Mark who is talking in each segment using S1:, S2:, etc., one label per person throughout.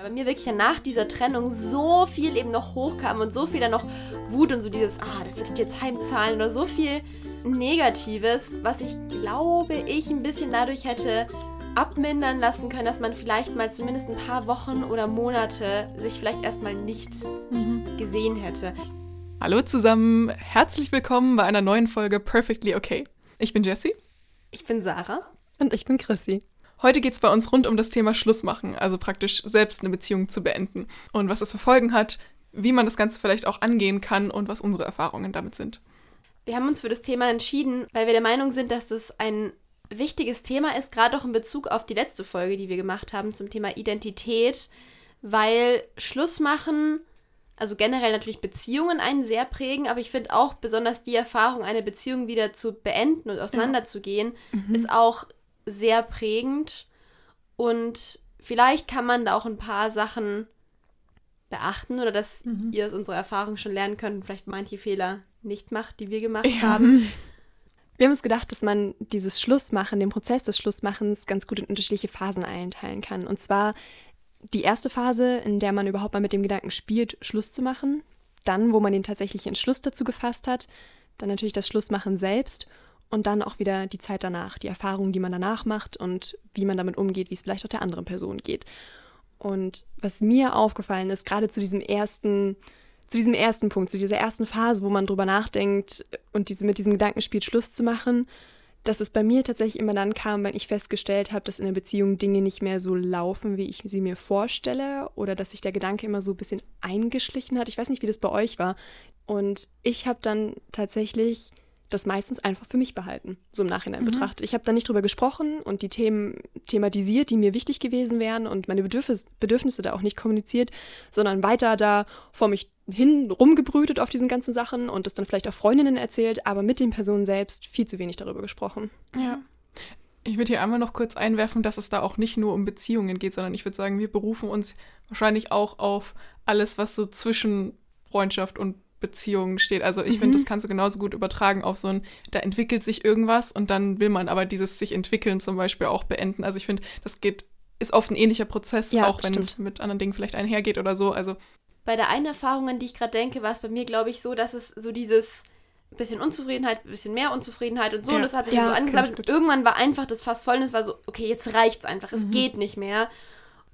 S1: Bei mir wirklich ja nach dieser Trennung so viel eben noch hochkam und so viel dann noch Wut und so dieses, ah, das wird jetzt heimzahlen oder so viel Negatives, was ich glaube, ich ein bisschen dadurch hätte abmindern lassen können, dass man vielleicht mal zumindest ein paar Wochen oder Monate sich vielleicht erstmal nicht mhm. gesehen hätte.
S2: Hallo zusammen, herzlich willkommen bei einer neuen Folge Perfectly Okay. Ich bin Jessie.
S1: Ich bin Sarah.
S3: Und ich bin Chrissy.
S2: Heute geht es bei uns rund um das Thema Schluss machen, also praktisch selbst eine Beziehung zu beenden und was das für Folgen hat, wie man das Ganze vielleicht auch angehen kann und was unsere Erfahrungen damit sind.
S1: Wir haben uns für das Thema entschieden, weil wir der Meinung sind, dass das ein wichtiges Thema ist, gerade auch in Bezug auf die letzte Folge, die wir gemacht haben zum Thema Identität, weil Schluss machen, also generell natürlich Beziehungen einen sehr prägen, aber ich finde auch besonders die Erfahrung, eine Beziehung wieder zu beenden und auseinanderzugehen, ja. mhm. ist auch sehr prägend und vielleicht kann man da auch ein paar Sachen beachten oder dass mhm. ihr aus unserer Erfahrung schon lernen könnt und vielleicht manche Fehler nicht macht, die wir gemacht ja. haben.
S3: Wir haben uns gedacht, dass man dieses Schlussmachen, den Prozess des Schlussmachens ganz gut in unterschiedliche Phasen einteilen kann. Und zwar die erste Phase, in der man überhaupt mal mit dem Gedanken spielt, Schluss zu machen. Dann, wo man den tatsächlichen Entschluss dazu gefasst hat. Dann natürlich das Schlussmachen selbst und dann auch wieder die Zeit danach, die Erfahrungen, die man danach macht und wie man damit umgeht, wie es vielleicht auch der anderen Person geht. Und was mir aufgefallen ist, gerade zu diesem ersten, zu diesem ersten Punkt, zu dieser ersten Phase, wo man drüber nachdenkt und diese, mit diesem Gedanken spielt, Schluss zu machen, dass es bei mir tatsächlich immer dann kam, wenn ich festgestellt habe, dass in der Beziehung Dinge nicht mehr so laufen, wie ich sie mir vorstelle, oder dass sich der Gedanke immer so ein bisschen eingeschlichen hat. Ich weiß nicht, wie das bei euch war. Und ich habe dann tatsächlich das meistens einfach für mich behalten, so im Nachhinein mhm. betrachtet. Ich habe da nicht drüber gesprochen und die Themen thematisiert, die mir wichtig gewesen wären und meine Bedürfnis, Bedürfnisse da auch nicht kommuniziert, sondern weiter da vor mich hin rumgebrütet auf diesen ganzen Sachen und das dann vielleicht auch Freundinnen erzählt, aber mit den Personen selbst viel zu wenig darüber gesprochen.
S2: Ja. Ich würde hier einmal noch kurz einwerfen, dass es da auch nicht nur um Beziehungen geht, sondern ich würde sagen, wir berufen uns wahrscheinlich auch auf alles, was so zwischen Freundschaft und Beziehungen steht. Also ich mhm. finde, das kannst du genauso gut übertragen auf so ein, da entwickelt sich irgendwas und dann will man aber dieses sich entwickeln zum Beispiel auch beenden. Also ich finde, das geht, ist oft ein ähnlicher Prozess, ja, auch wenn es mit anderen Dingen vielleicht einhergeht oder so. Also
S1: bei der einen Erfahrung, an die ich gerade denke, war es bei mir, glaube ich, so, dass es so dieses bisschen Unzufriedenheit, ein bisschen mehr Unzufriedenheit und so. Ja. Und das hat sich ja, so angesammelt. Und irgendwann war einfach das fast voll und es war so, okay, jetzt reicht's einfach, es mhm. geht nicht mehr.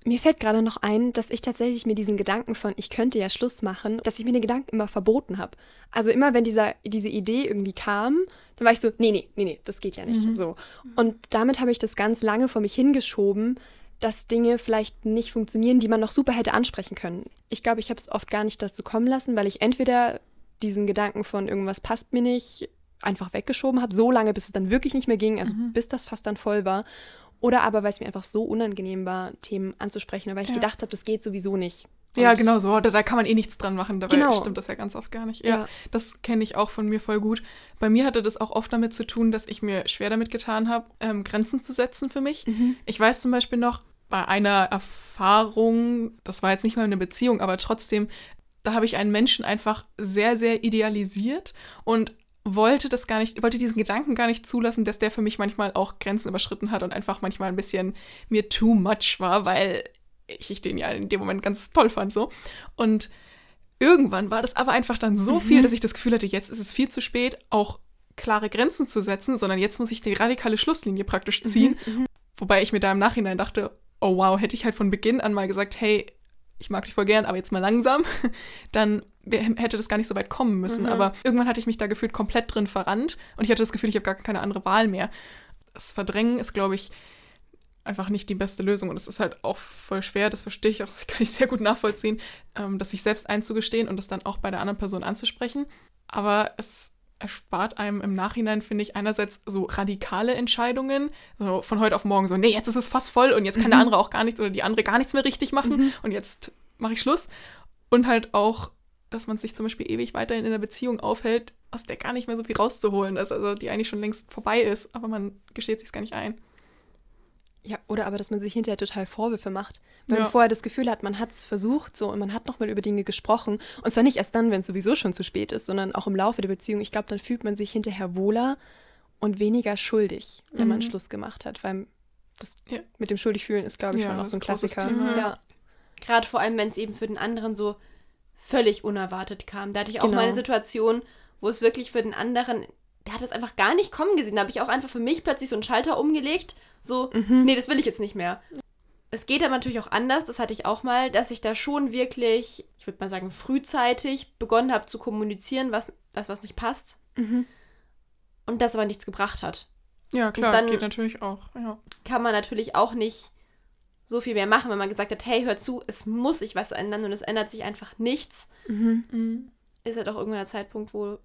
S3: Mir fällt gerade noch ein, dass ich tatsächlich mir diesen Gedanken von, ich könnte ja Schluss machen, dass ich mir den Gedanken immer verboten habe. Also immer, wenn dieser, diese Idee irgendwie kam, dann war ich so, nee, nee, nee, nee, das geht ja nicht. Mhm. So. Und damit habe ich das ganz lange vor mich hingeschoben, dass Dinge vielleicht nicht funktionieren, die man noch super hätte ansprechen können. Ich glaube, ich habe es oft gar nicht dazu kommen lassen, weil ich entweder diesen Gedanken von irgendwas passt mir nicht einfach weggeschoben habe, so lange, bis es dann wirklich nicht mehr ging, also mhm. bis das fast dann voll war. Oder aber, weil es mir einfach so unangenehm war, Themen anzusprechen, weil ich ja. gedacht habe, das geht sowieso nicht.
S2: Und ja, genau so. Da, da, kann man eh nichts dran machen. Dabei genau. stimmt das ja ganz oft gar nicht. Ja, ja. das kenne ich auch von mir voll gut. Bei mir hatte das auch oft damit zu tun, dass ich mir schwer damit getan habe, ähm, Grenzen zu setzen für mich. Mhm. Ich weiß zum Beispiel noch, bei einer Erfahrung, das war jetzt nicht mal eine Beziehung, aber trotzdem, da habe ich einen Menschen einfach sehr, sehr idealisiert und wollte das gar nicht, wollte diesen Gedanken gar nicht zulassen, dass der für mich manchmal auch Grenzen überschritten hat und einfach manchmal ein bisschen mir too much war, weil ich, den ja in dem Moment ganz toll fand so. Und irgendwann war das aber einfach dann so mhm. viel, dass ich das Gefühl hatte, jetzt ist es viel zu spät, auch klare Grenzen zu setzen, sondern jetzt muss ich die radikale Schlusslinie praktisch mhm, ziehen. Mhm, Wobei ich mir da im Nachhinein dachte, oh wow, hätte ich halt von Beginn an mal gesagt, hey, ich mag dich voll gern, aber jetzt mal langsam, dann hätte das gar nicht so weit kommen müssen. Mhm. Aber irgendwann hatte ich mich da gefühlt komplett drin verrannt und ich hatte das Gefühl, ich habe gar keine andere Wahl mehr. Das Verdrängen ist, glaube ich, einfach nicht die beste Lösung. Und es ist halt auch voll schwer, das verstehe ich auch, das kann ich sehr gut nachvollziehen, ähm, das sich selbst einzugestehen und das dann auch bei der anderen Person anzusprechen. Aber es erspart einem im Nachhinein, finde ich, einerseits so radikale Entscheidungen, so von heute auf morgen so, nee, jetzt ist es fast voll und jetzt kann mhm. der andere auch gar nichts oder die andere gar nichts mehr richtig machen mhm. und jetzt mache ich Schluss. Und halt auch, dass man sich zum Beispiel ewig weiterhin in einer Beziehung aufhält, aus der gar nicht mehr so viel rauszuholen ist, also die eigentlich schon längst vorbei ist, aber man gesteht sich gar nicht ein.
S3: Ja, oder aber, dass man sich hinterher total Vorwürfe macht. Weil ja. man vorher das Gefühl hat, man hat es versucht so und man hat nochmal über Dinge gesprochen. Und zwar nicht erst dann, wenn es sowieso schon zu spät ist, sondern auch im Laufe der Beziehung. Ich glaube, dann fühlt man sich hinterher wohler und weniger schuldig, wenn mhm. man Schluss gemacht hat. Weil das ja. mit dem Schuldigfühlen ist, glaube ich, ja, schon auch so ein Klassiker.
S2: Ja.
S1: Gerade vor allem, wenn es eben für den anderen so völlig unerwartet kam. Da hatte ich auch genau. meine Situation, wo es wirklich für den anderen, der hat es einfach gar nicht kommen gesehen. Da habe ich auch einfach für mich plötzlich so einen Schalter umgelegt. So, mhm. nee, das will ich jetzt nicht mehr. Es geht aber natürlich auch anders, das hatte ich auch mal, dass ich da schon wirklich, ich würde mal sagen, frühzeitig begonnen habe zu kommunizieren, was das, was nicht passt. Mhm. Und das aber nichts gebracht hat.
S2: Ja, klar, dann geht natürlich auch. Ja.
S1: Kann man natürlich auch nicht so viel mehr machen, wenn man gesagt hat, hey, hör zu, es muss sich was ändern und es ändert sich einfach nichts. Mhm. mhm. Ist halt auch irgendwann der Zeitpunkt, wo,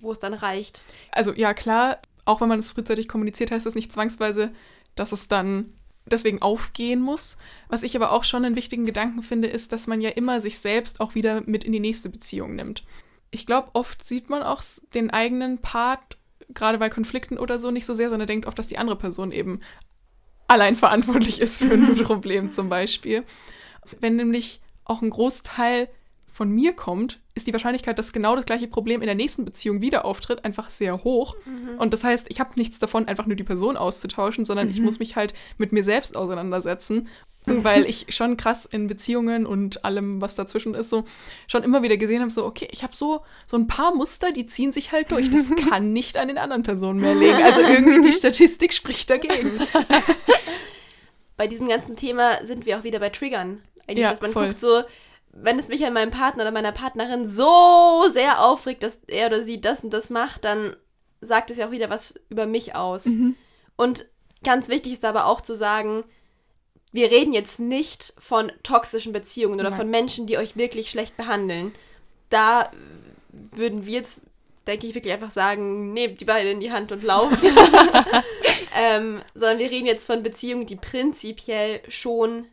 S1: wo es dann reicht.
S2: Also ja, klar, auch wenn man es frühzeitig kommuniziert, heißt das nicht zwangsweise, dass es dann deswegen aufgehen muss. Was ich aber auch schon einen wichtigen Gedanken finde, ist, dass man ja immer sich selbst auch wieder mit in die nächste Beziehung nimmt. Ich glaube, oft sieht man auch den eigenen Part, gerade bei Konflikten oder so, nicht so sehr, sondern denkt oft, dass die andere Person eben allein verantwortlich ist für ein Problem zum Beispiel. Wenn nämlich auch ein Großteil von mir kommt, ist die Wahrscheinlichkeit, dass genau das gleiche Problem in der nächsten Beziehung wieder auftritt, einfach sehr hoch. Mhm. Und das heißt, ich habe nichts davon, einfach nur die Person auszutauschen, sondern mhm. ich muss mich halt mit mir selbst auseinandersetzen. Weil ich schon krass in Beziehungen und allem, was dazwischen ist, so schon immer wieder gesehen habe, so, okay, ich habe so, so ein paar Muster, die ziehen sich halt durch. Das kann nicht an den anderen Personen mehr liegen. Also irgendwie die Statistik spricht dagegen.
S1: Bei diesem ganzen Thema sind wir auch wieder bei Triggern. Eigentlich, ja, dass man voll. guckt, so, wenn es mich an meinem Partner oder meiner Partnerin so sehr aufregt, dass er oder sie das und das macht, dann sagt es ja auch wieder was über mich aus. Mhm. Und ganz wichtig ist aber auch zu sagen, wir reden jetzt nicht von toxischen Beziehungen oder Nein. von Menschen, die euch wirklich schlecht behandeln. Da würden wir jetzt, denke ich, wirklich einfach sagen, nehmt die beide in die Hand und lauft. ähm, sondern wir reden jetzt von Beziehungen, die prinzipiell schon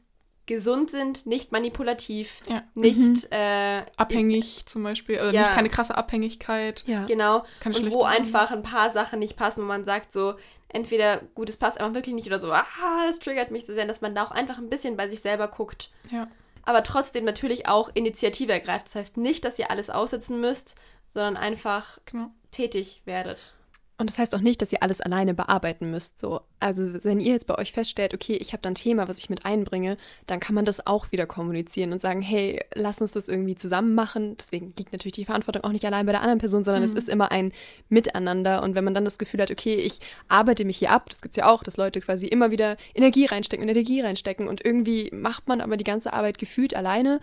S1: gesund sind, nicht manipulativ, ja. nicht mhm. äh,
S2: abhängig zum Beispiel, also ja. nicht keine krasse Abhängigkeit.
S1: Ja. Genau. Keine und wo einfach ein paar Sachen nicht passen, wo man sagt so, entweder gut, es passt einfach wirklich nicht oder so, ah, das triggert mich so sehr, dass man da auch einfach ein bisschen bei sich selber guckt. Ja. Aber trotzdem natürlich auch Initiative ergreift. Das heißt nicht, dass ihr alles aussitzen müsst, sondern einfach genau. tätig werdet.
S3: Und das heißt auch nicht, dass ihr alles alleine bearbeiten müsst. So. Also wenn ihr jetzt bei euch feststellt, okay, ich habe da ein Thema, was ich mit einbringe, dann kann man das auch wieder kommunizieren und sagen, hey, lass uns das irgendwie zusammen machen. Deswegen liegt natürlich die Verantwortung auch nicht allein bei der anderen Person, sondern mhm. es ist immer ein Miteinander. Und wenn man dann das Gefühl hat, okay, ich arbeite mich hier ab, das gibt es ja auch, dass Leute quasi immer wieder Energie reinstecken und Energie reinstecken und irgendwie macht man aber die ganze Arbeit gefühlt alleine,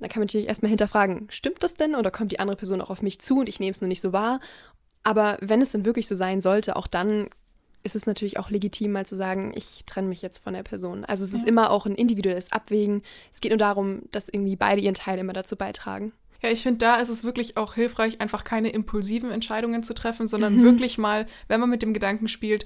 S3: dann kann man natürlich erstmal hinterfragen, stimmt das denn oder kommt die andere Person auch auf mich zu und ich nehme es nur nicht so wahr? Aber wenn es denn wirklich so sein sollte, auch dann ist es natürlich auch legitim, mal zu sagen, ich trenne mich jetzt von der Person. Also es ja. ist immer auch ein individuelles Abwägen. Es geht nur darum, dass irgendwie beide ihren Teil immer dazu beitragen.
S2: Ja, ich finde, da ist es wirklich auch hilfreich, einfach keine impulsiven Entscheidungen zu treffen, sondern mhm. wirklich mal, wenn man mit dem Gedanken spielt,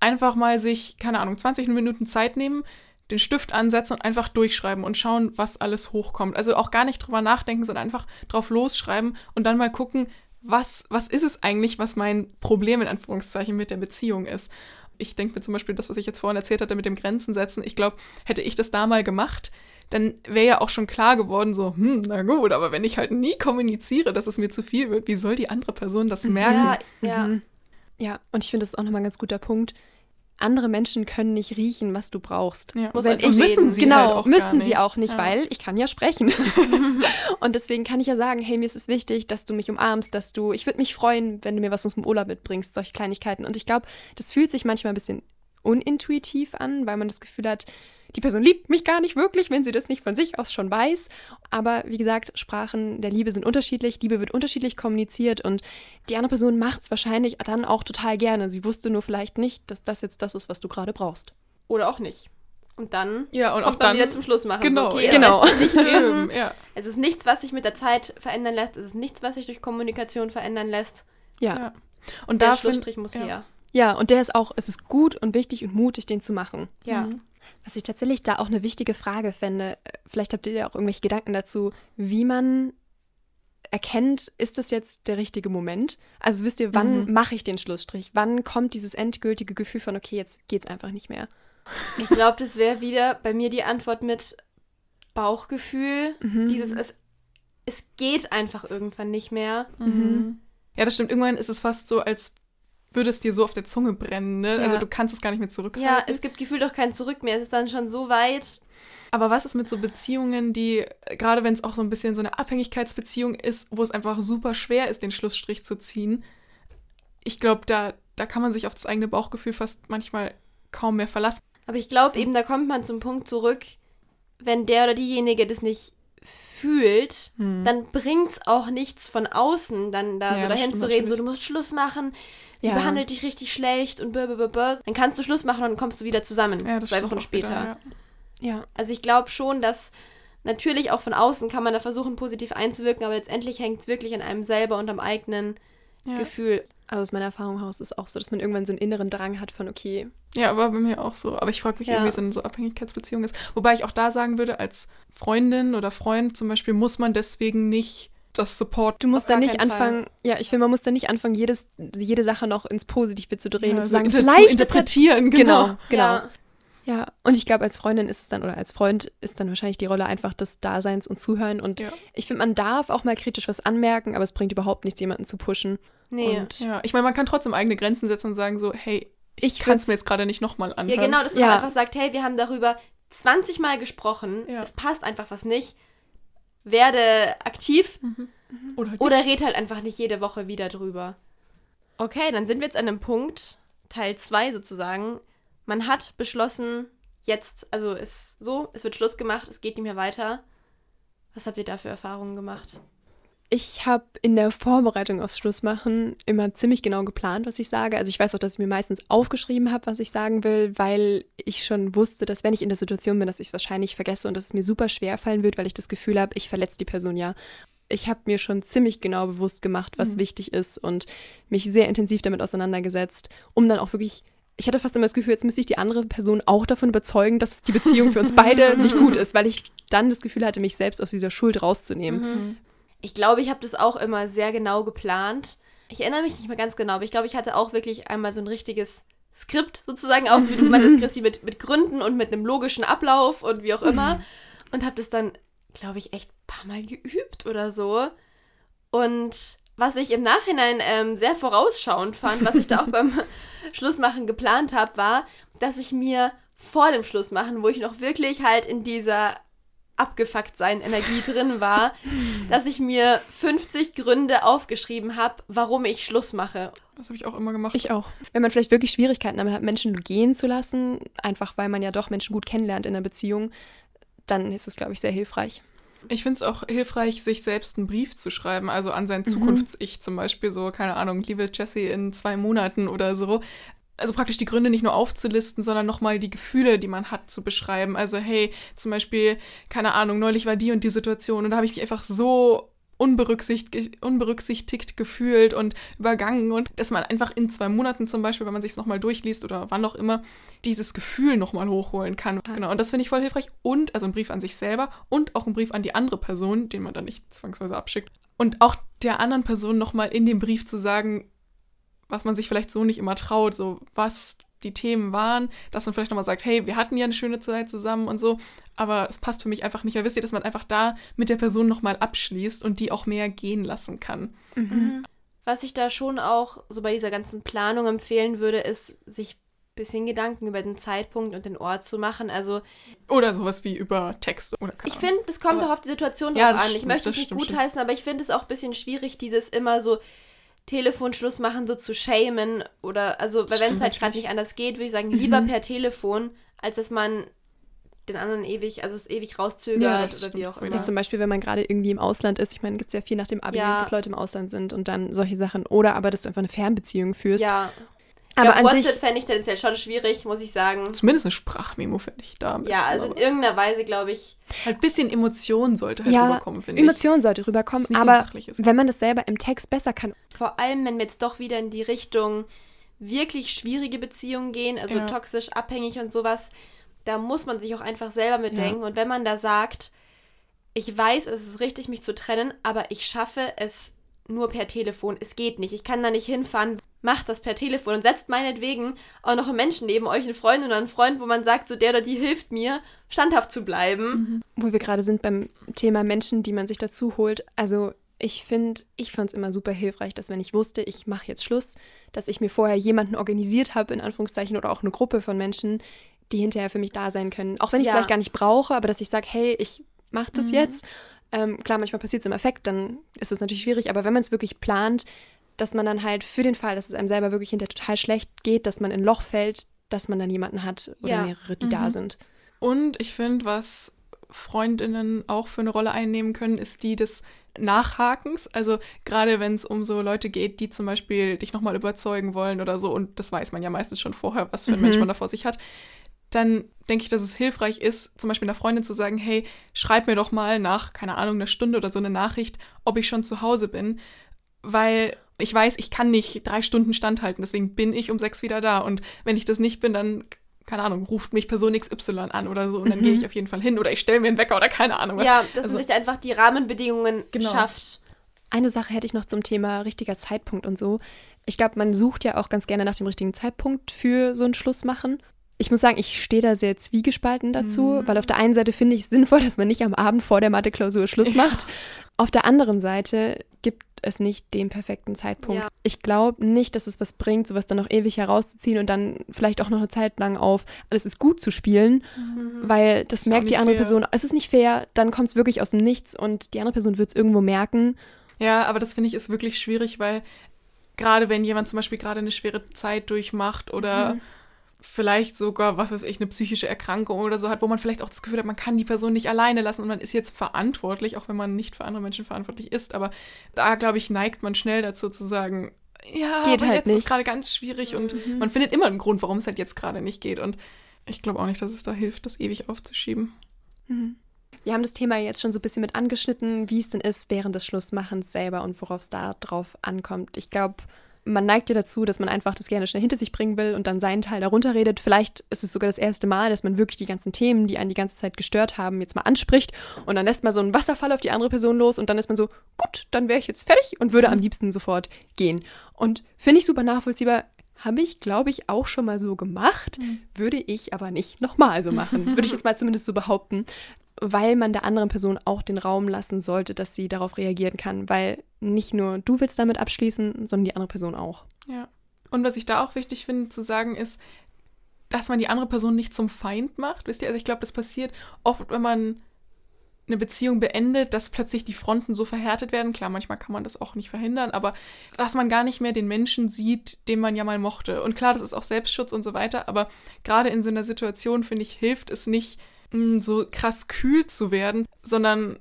S2: einfach mal sich, keine Ahnung, 20 Minuten Zeit nehmen, den Stift ansetzen und einfach durchschreiben und schauen, was alles hochkommt. Also auch gar nicht drüber nachdenken, sondern einfach drauf losschreiben und dann mal gucken, was, was ist es eigentlich, was mein Problem in Anführungszeichen mit der Beziehung ist. Ich denke mir zum Beispiel das, was ich jetzt vorhin erzählt hatte mit dem Grenzen setzen. Ich glaube, hätte ich das da mal gemacht, dann wäre ja auch schon klar geworden, so, hm, na gut, aber wenn ich halt nie kommuniziere, dass es mir zu viel wird, wie soll die andere Person das merken?
S3: Ja, ja. Mhm. Ja, und ich finde, das ist auch nochmal ein ganz guter Punkt andere Menschen können nicht riechen, was du brauchst. Ja.
S2: Halt ich, müssen sie
S3: genau,
S2: halt auch
S3: müssen sie auch nicht, ja. weil ich kann ja sprechen. und deswegen kann ich ja sagen, hey, mir ist es wichtig, dass du mich umarmst, dass du, ich würde mich freuen, wenn du mir was aus dem Urlaub mitbringst, solche Kleinigkeiten. Und ich glaube, das fühlt sich manchmal ein bisschen unintuitiv an, weil man das Gefühl hat, die Person liebt mich gar nicht wirklich, wenn sie das nicht von sich aus schon weiß. Aber wie gesagt, Sprachen der Liebe sind unterschiedlich, Liebe wird unterschiedlich kommuniziert und die andere Person macht es wahrscheinlich dann auch total gerne. Sie wusste nur vielleicht nicht, dass das jetzt das ist, was du gerade brauchst.
S1: Oder auch nicht. Und dann
S2: ja, und auch dann
S1: wieder zum Schluss machen.
S2: Genau,
S1: so, okay,
S2: genau.
S1: Es ist, nicht lösen. ja. es ist nichts, was sich mit der Zeit verändern lässt. Es ist nichts, was sich durch Kommunikation verändern lässt.
S3: Ja. ja.
S1: Und der Schlussstrich muss ja. her.
S3: Ja, und der ist auch, es ist gut und wichtig und mutig, den zu machen.
S1: Ja. Mhm.
S3: Was ich tatsächlich da auch eine wichtige Frage fände, äh, vielleicht habt ihr ja auch irgendwelche Gedanken dazu, wie man erkennt, ist das jetzt der richtige Moment? Also wisst ihr, wann mhm. mache ich den Schlussstrich? Wann kommt dieses endgültige Gefühl von, okay, jetzt geht's einfach nicht mehr?
S1: Ich glaube, das wäre wieder bei mir die Antwort mit Bauchgefühl. Mhm. Dieses, es, es geht einfach irgendwann nicht mehr.
S2: Mhm. Ja, das stimmt. Irgendwann ist es fast so, als würde es dir so auf der Zunge brennen, ne? Also ja. Also du kannst es gar nicht mehr zurückhalten.
S1: Ja, es gibt gefühlt auch kein Zurück mehr. Es ist dann schon so weit.
S2: Aber was ist mit so Beziehungen, die, gerade wenn es auch so ein bisschen so eine Abhängigkeitsbeziehung ist, wo es einfach super schwer ist, den Schlussstrich zu ziehen? Ich glaube, da, da kann man sich auf das eigene Bauchgefühl fast manchmal kaum mehr verlassen.
S1: Aber ich glaube eben, da kommt man zum Punkt zurück, wenn der oder diejenige das nicht fühlt, hm. dann bringt es auch nichts von außen, dann da ja, so dahin zu reden, so du musst Schluss machen, sie ja. behandelt dich richtig schlecht und blablabla. Dann kannst du Schluss machen und dann kommst du wieder zusammen, ja, zwei Wochen später. Wieder, ja. Also ich glaube schon, dass natürlich auch von außen kann man da versuchen, positiv einzuwirken, aber letztendlich hängt es wirklich an einem selber und am eigenen Gefühl.
S3: Also aus meiner Erfahrung heraus ist es auch so, dass man irgendwann so einen inneren Drang hat von, okay.
S2: Ja, aber bei mir auch so. Aber ich frage mich ja. irgendwie, so eine so Abhängigkeitsbeziehung ist. Wobei ich auch da sagen würde, als Freundin oder Freund zum Beispiel muss man deswegen nicht das Support.
S3: Du musst da nicht anfangen, Fall. ja, ich finde, man muss da nicht anfangen, jedes, jede Sache noch ins Positive zu drehen ja, und zu sagen,
S2: so vielleicht zu interpretieren,
S3: genau. Genau, genau. Ja. Ja. und ich glaube, als Freundin ist es dann, oder als Freund ist dann wahrscheinlich die Rolle einfach des Daseins und Zuhören. Und ja. ich finde, man darf auch mal kritisch was anmerken, aber es bringt überhaupt nichts, jemanden zu pushen.
S2: Nee. Und ja, ich meine, man kann trotzdem eigene Grenzen setzen und sagen so, hey, ich, ich kann es mir jetzt gerade nicht nochmal anhören.
S1: Ja, genau, dass man ja. einfach sagt, hey, wir haben darüber 20 Mal gesprochen, ja. es passt einfach was nicht, werde aktiv mhm. Mhm. Oder, halt oder red halt einfach nicht jede Woche wieder drüber. Okay, dann sind wir jetzt an einem Punkt, Teil 2 sozusagen. Man hat beschlossen, jetzt, also ist so, es wird Schluss gemacht, es geht nicht mehr weiter. Was habt ihr da für Erfahrungen gemacht?
S3: Ich habe in der Vorbereitung aufs Schlussmachen immer ziemlich genau geplant, was ich sage. Also ich weiß auch, dass ich mir meistens aufgeschrieben habe, was ich sagen will, weil ich schon wusste, dass wenn ich in der Situation bin, dass ich es wahrscheinlich vergesse und dass es mir super schwer fallen wird, weil ich das Gefühl habe, ich verletze die Person ja. Ich habe mir schon ziemlich genau bewusst gemacht, was mhm. wichtig ist und mich sehr intensiv damit auseinandergesetzt, um dann auch wirklich ich hatte fast immer das Gefühl, jetzt müsste ich die andere Person auch davon überzeugen, dass die Beziehung für uns beide nicht gut ist, weil ich dann das Gefühl hatte, mich selbst aus dieser Schuld rauszunehmen. Mhm.
S1: Ich glaube, ich habe das auch immer sehr genau geplant. Ich erinnere mich nicht mehr ganz genau, aber ich glaube, ich hatte auch wirklich einmal so ein richtiges Skript sozusagen, auch so wie du meinst, Chrissy, mit, mit Gründen und mit einem logischen Ablauf und wie auch immer. Und habe das dann, glaube ich, echt ein paar Mal geübt oder so. Und was ich im Nachhinein ähm, sehr vorausschauend fand, was ich da auch beim Schlussmachen geplant habe, war, dass ich mir vor dem Schlussmachen, wo ich noch wirklich halt in dieser abgefuckt sein Energie drin war, dass ich mir 50 Gründe aufgeschrieben habe, warum ich Schluss mache.
S2: Das habe ich auch immer gemacht.
S3: Ich auch. Wenn man vielleicht wirklich Schwierigkeiten damit hat, Menschen gehen zu lassen, einfach weil man ja doch Menschen gut kennenlernt in der Beziehung, dann ist es, glaube ich, sehr hilfreich.
S2: Ich finde es auch hilfreich, sich selbst einen Brief zu schreiben, also an sein mhm. Zukunfts-Ich zum Beispiel, so, keine Ahnung, liebe Jessie in zwei Monaten oder so also praktisch die Gründe nicht nur aufzulisten, sondern nochmal die Gefühle, die man hat, zu beschreiben. Also, hey, zum Beispiel, keine Ahnung, neulich war die und die Situation und da habe ich mich einfach so unberücksichtigt, unberücksichtigt gefühlt und übergangen und dass man einfach in zwei Monaten zum Beispiel, wenn man sich es nochmal durchliest oder wann auch immer, dieses Gefühl nochmal hochholen kann. Genau, und das finde ich voll hilfreich. Und, also ein Brief an sich selber und auch ein Brief an die andere Person, den man dann nicht zwangsweise abschickt. Und auch der anderen Person nochmal in dem Brief zu sagen, was man sich vielleicht so nicht immer traut, so was die Themen waren, dass man vielleicht nochmal sagt, hey, wir hatten ja eine schöne Zeit zusammen und so, aber es passt für mich einfach nicht. Ja, wisst ihr, dass man einfach da mit der Person nochmal abschließt und die auch mehr gehen lassen kann. Mhm.
S1: mhm. Was ich da schon auch so bei dieser ganzen Planung empfehlen würde, ist, sich ein bisschen Gedanken über den Zeitpunkt und den Ort zu machen. Also
S2: oder sowas wie über Text oder
S1: Ich finde, das kommt aber, auch auf die Situation ja, drauf an. Stimmt, ich möchte es nicht gutheißen, aber ich finde es auch ein bisschen schwierig, dieses immer so Telefonschluss machen, so zu shamen oder, also, weil wenn es halt gerade nicht anders geht, würde ich sagen, lieber mhm. per Telefon, als dass man den anderen ewig, also es ewig rauszögert ja, oder wie auch immer.
S3: Ja, zum Beispiel, wenn man gerade irgendwie im Ausland ist, ich meine, gibt es ja viel nach dem Abi, ja. dass Leute im Ausland sind und dann solche Sachen. Oder aber, dass du einfach eine Fernbeziehung führst.
S1: Aber ja, an WhatsApp fände ich tendenziell schon schwierig, muss ich sagen.
S2: Zumindest eine Sprachmemo fände ich da.
S1: Ein ja, also in irgendeiner Weise, glaube ich.
S2: Halt ein bisschen Emotion sollte halt
S3: ja,
S2: rüberkommen,
S3: finde ich. Emotion sollte rüberkommen, aber so wenn man das selber im Text besser kann.
S1: Vor allem, wenn wir jetzt doch wieder in die Richtung wirklich schwierige Beziehungen gehen, also ja. toxisch, abhängig und sowas, da muss man sich auch einfach selber mitdenken. Ja. Und wenn man da sagt, ich weiß, es ist richtig, mich zu trennen, aber ich schaffe es nur per Telefon. Es geht nicht. Ich kann da nicht hinfahren. Macht das per Telefon und setzt meinetwegen auch noch einen Menschen neben euch, einen Freund oder einen Freund, wo man sagt, so der oder die hilft mir, standhaft zu bleiben. Mhm.
S3: Wo wir gerade sind beim Thema Menschen, die man sich dazu holt. Also ich finde, ich fand es immer super hilfreich, dass wenn ich wusste, ich mache jetzt Schluss, dass ich mir vorher jemanden organisiert habe, in Anführungszeichen, oder auch eine Gruppe von Menschen, die hinterher für mich da sein können. Auch wenn ich es ja. vielleicht gar nicht brauche, aber dass ich sage, hey, ich mache das mhm. jetzt. Ähm, klar, manchmal passiert es im Effekt, dann ist es natürlich schwierig, aber wenn man es wirklich plant, dass man dann halt für den Fall, dass es einem selber wirklich hinterher total schlecht geht, dass man in ein Loch fällt, dass man dann jemanden hat oder ja. mehrere, die mhm. da sind.
S2: Und ich finde, was Freundinnen auch für eine Rolle einnehmen können, ist die des Nachhakens. Also gerade wenn es um so Leute geht, die zum Beispiel dich nochmal überzeugen wollen oder so, und das weiß man ja meistens schon vorher, was für ein mhm. Mensch man da vor sich hat, dann denke ich, dass es hilfreich ist, zum Beispiel einer Freundin zu sagen, hey, schreib mir doch mal nach, keine Ahnung, einer Stunde oder so eine Nachricht, ob ich schon zu Hause bin. Weil ich weiß, ich kann nicht drei Stunden standhalten, deswegen bin ich um sechs wieder da. Und wenn ich das nicht bin, dann, keine Ahnung, ruft mich Person XY an oder so und dann mhm. gehe ich auf jeden Fall hin oder ich stelle mir einen Wecker oder keine Ahnung
S1: was. Ja, dass also, man sich einfach die Rahmenbedingungen genau. schafft.
S3: Eine Sache hätte ich noch zum Thema richtiger Zeitpunkt und so. Ich glaube, man sucht ja auch ganz gerne nach dem richtigen Zeitpunkt für so einen Schluss machen ich muss sagen, ich stehe da sehr zwiegespalten dazu, mhm. weil auf der einen Seite finde ich es sinnvoll, dass man nicht am Abend vor der Mathe-Klausur Schluss ja. macht. Auf der anderen Seite gibt es nicht den perfekten Zeitpunkt. Ja. Ich glaube nicht, dass es was bringt, sowas dann noch ewig herauszuziehen und dann vielleicht auch noch eine Zeit lang auf alles ist gut zu spielen, mhm. weil das, das merkt die andere fair. Person. Es ist nicht fair, dann kommt es wirklich aus dem Nichts und die andere Person wird es irgendwo merken.
S2: Ja, aber das finde ich ist wirklich schwierig, weil gerade wenn jemand zum Beispiel gerade eine schwere Zeit durchmacht oder mhm vielleicht sogar, was weiß ich, eine psychische Erkrankung oder so hat, wo man vielleicht auch das Gefühl hat, man kann die Person nicht alleine lassen und man ist jetzt verantwortlich, auch wenn man nicht für andere Menschen verantwortlich ist. Aber da, glaube ich, neigt man schnell dazu zu sagen, ja, geht aber halt jetzt nicht. ist gerade ganz schwierig und mhm. man findet immer einen Grund, warum es halt jetzt gerade nicht geht. Und ich glaube auch nicht, dass es da hilft, das ewig aufzuschieben.
S3: Mhm. Wir haben das Thema jetzt schon so ein bisschen mit angeschnitten, wie es denn ist während des Schlussmachens selber und worauf es da drauf ankommt. Ich glaube, man neigt ja dazu, dass man einfach das gerne schnell hinter sich bringen will und dann seinen Teil darunter redet. Vielleicht ist es sogar das erste Mal, dass man wirklich die ganzen Themen, die einen die ganze Zeit gestört haben, jetzt mal anspricht und dann lässt man so einen Wasserfall auf die andere Person los und dann ist man so, gut, dann wäre ich jetzt fertig und würde am liebsten sofort gehen. Und finde ich super nachvollziehbar. Habe ich, glaube ich, auch schon mal so gemacht, mhm. würde ich aber nicht nochmal so machen. würde ich jetzt mal zumindest so behaupten weil man der anderen Person auch den Raum lassen sollte, dass sie darauf reagieren kann, weil nicht nur du willst damit abschließen, sondern die andere Person auch.
S2: Ja. Und was ich da auch wichtig finde zu sagen ist, dass man die andere Person nicht zum Feind macht. Wisst ihr, also ich glaube, das passiert oft, wenn man eine Beziehung beendet, dass plötzlich die Fronten so verhärtet werden. Klar, manchmal kann man das auch nicht verhindern, aber dass man gar nicht mehr den Menschen sieht, den man ja mal mochte. Und klar, das ist auch Selbstschutz und so weiter, aber gerade in so einer Situation, finde ich, hilft es nicht, so krass kühl zu werden, sondern